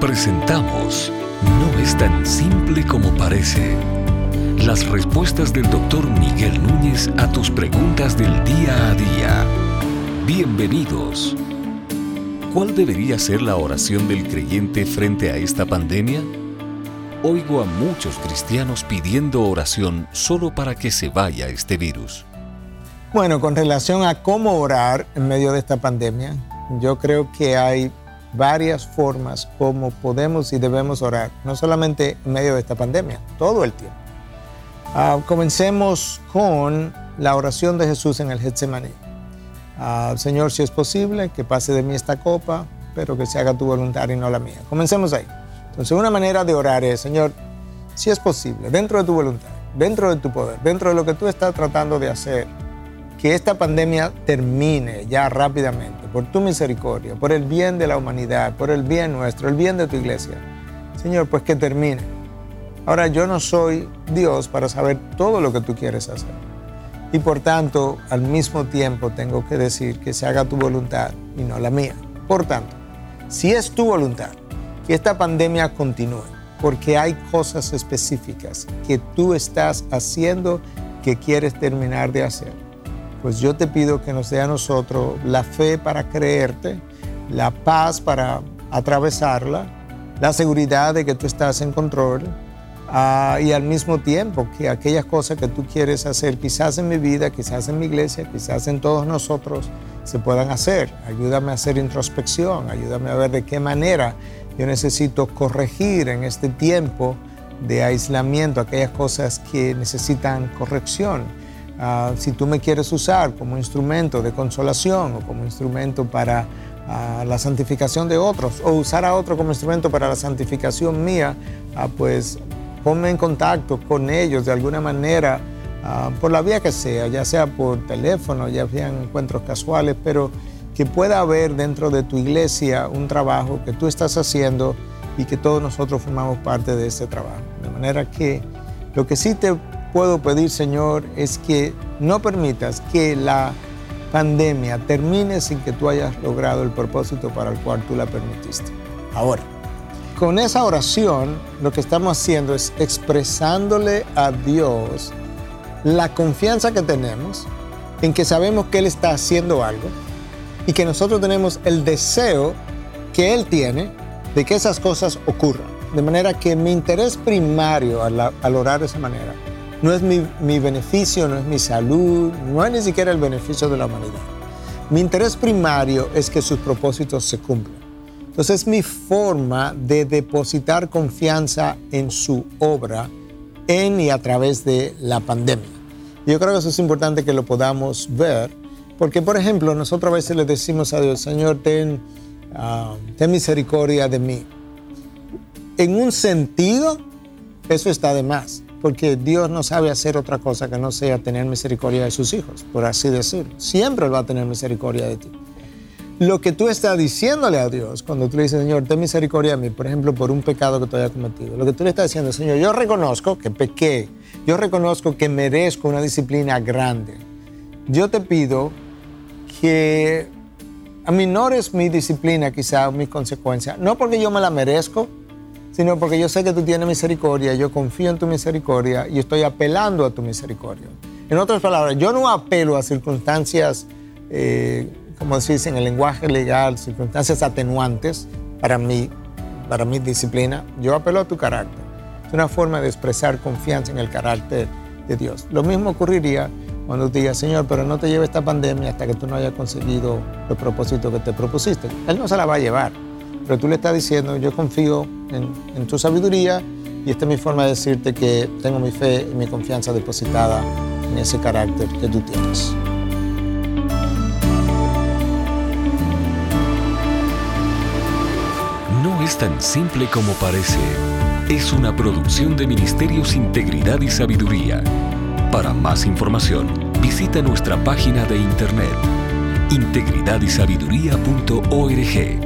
Presentamos No es tan simple como parece. Las respuestas del doctor Miguel Núñez a tus preguntas del día a día. Bienvenidos. ¿Cuál debería ser la oración del creyente frente a esta pandemia? Oigo a muchos cristianos pidiendo oración solo para que se vaya este virus. Bueno, con relación a cómo orar en medio de esta pandemia, yo creo que hay varias formas como podemos y debemos orar, no solamente en medio de esta pandemia, todo el tiempo. Ah, comencemos con la oración de Jesús en el Getsemaní. Ah, Señor, si es posible, que pase de mí esta copa, pero que se haga tu voluntad y no la mía. Comencemos ahí. Entonces, una manera de orar es, Señor, si es posible, dentro de tu voluntad, dentro de tu poder, dentro de lo que tú estás tratando de hacer, que esta pandemia termine ya rápidamente, por tu misericordia, por el bien de la humanidad, por el bien nuestro, el bien de tu iglesia. Señor, pues que termine. Ahora yo no soy Dios para saber todo lo que tú quieres hacer. Y por tanto, al mismo tiempo tengo que decir que se haga tu voluntad y no la mía. Por tanto, si es tu voluntad que esta pandemia continúe, porque hay cosas específicas que tú estás haciendo que quieres terminar de hacer pues yo te pido que nos dé a nosotros la fe para creerte, la paz para atravesarla, la seguridad de que tú estás en control ah, y al mismo tiempo que aquellas cosas que tú quieres hacer, quizás en mi vida, quizás en mi iglesia, quizás en todos nosotros, se puedan hacer. Ayúdame a hacer introspección, ayúdame a ver de qué manera yo necesito corregir en este tiempo de aislamiento aquellas cosas que necesitan corrección Ah, si tú me quieres usar como instrumento de consolación o como instrumento para ah, la santificación de otros o usar a otro como instrumento para la santificación mía, ah, pues ponme en contacto con ellos de alguna manera, por la vía que sea, ya sea por teléfono, ya sean encuentros casuales, pero que pueda haber dentro de tu iglesia un trabajo que tú estás haciendo y que todos nosotros formamos parte de ese trabajo. De manera que lo que sí te puedo pedir, Señor, es que no permitas que la pandemia termine sin que tú hayas logrado el propósito para el cual tú la permitiste. Ahora, con esa oración, lo que estamos haciendo es expresándole a Dios la confianza que tenemos en que sabemos que Él está haciendo algo y que nosotros tenemos el deseo que Él tiene de que esas cosas ocurran. De manera que mi interés primario al, al orar de esa manera no es mi, beneficio, no es mi salud, no es ni siquiera el beneficio de la humanidad. Mi interés primario es que sus propósitos se cumplan. Entonces es mi forma de depositar confianza en su obra en y a través de la pandemia. Yo creo que eso es importante que lo podamos ver, porque por ejemplo nosotros a veces le decimos a Dios, Señor, ten, ah, ten misericordia de mí. En un sentido, eso está de más porque Dios no sabe hacer otra cosa que no sea tener misericordia de sus hijos, por así decirlo. Siempre va a tener misericordia de ti. Lo que tú estás diciéndole a Dios cuando tú le dices, Señor, ten misericordia de mí, por ejemplo, por un pecado que tú hayas cometido, lo que tú le estás diciendo, Señor, yo reconozco que pequé, yo reconozco que merezco una disciplina grande. Yo te pido que aminores mi disciplina, quizá, mis consecuencias, no porque yo me la merezco, sino porque yo sé que tú tienes misericordia, yo confío en tu misericordia y estoy apelando a tu misericordia. En otras palabras, yo no apelo a circunstancias, eh, como se dice en el lenguaje legal, circunstancias atenuantes para mí, para mi disciplina, yo apelo a tu carácter. Es una forma de expresar confianza en el carácter de Dios. Lo mismo ocurriría cuando te digas, Señor, pero no te lleve esta pandemia hasta que tú no hayas conseguido el propósito que te propusiste. Él no se la va a llevar pero tú le estás diciendo, yo confío en, tu sabiduría y esta es mi forma de decirte que tengo mi fe y mi confianza depositada en ese carácter que tú tienes. No es tan simple como parece. Es una producción de Ministerios Integridad y Sabiduría. Para más información, visita nuestra página de internet integridadysabiduría.org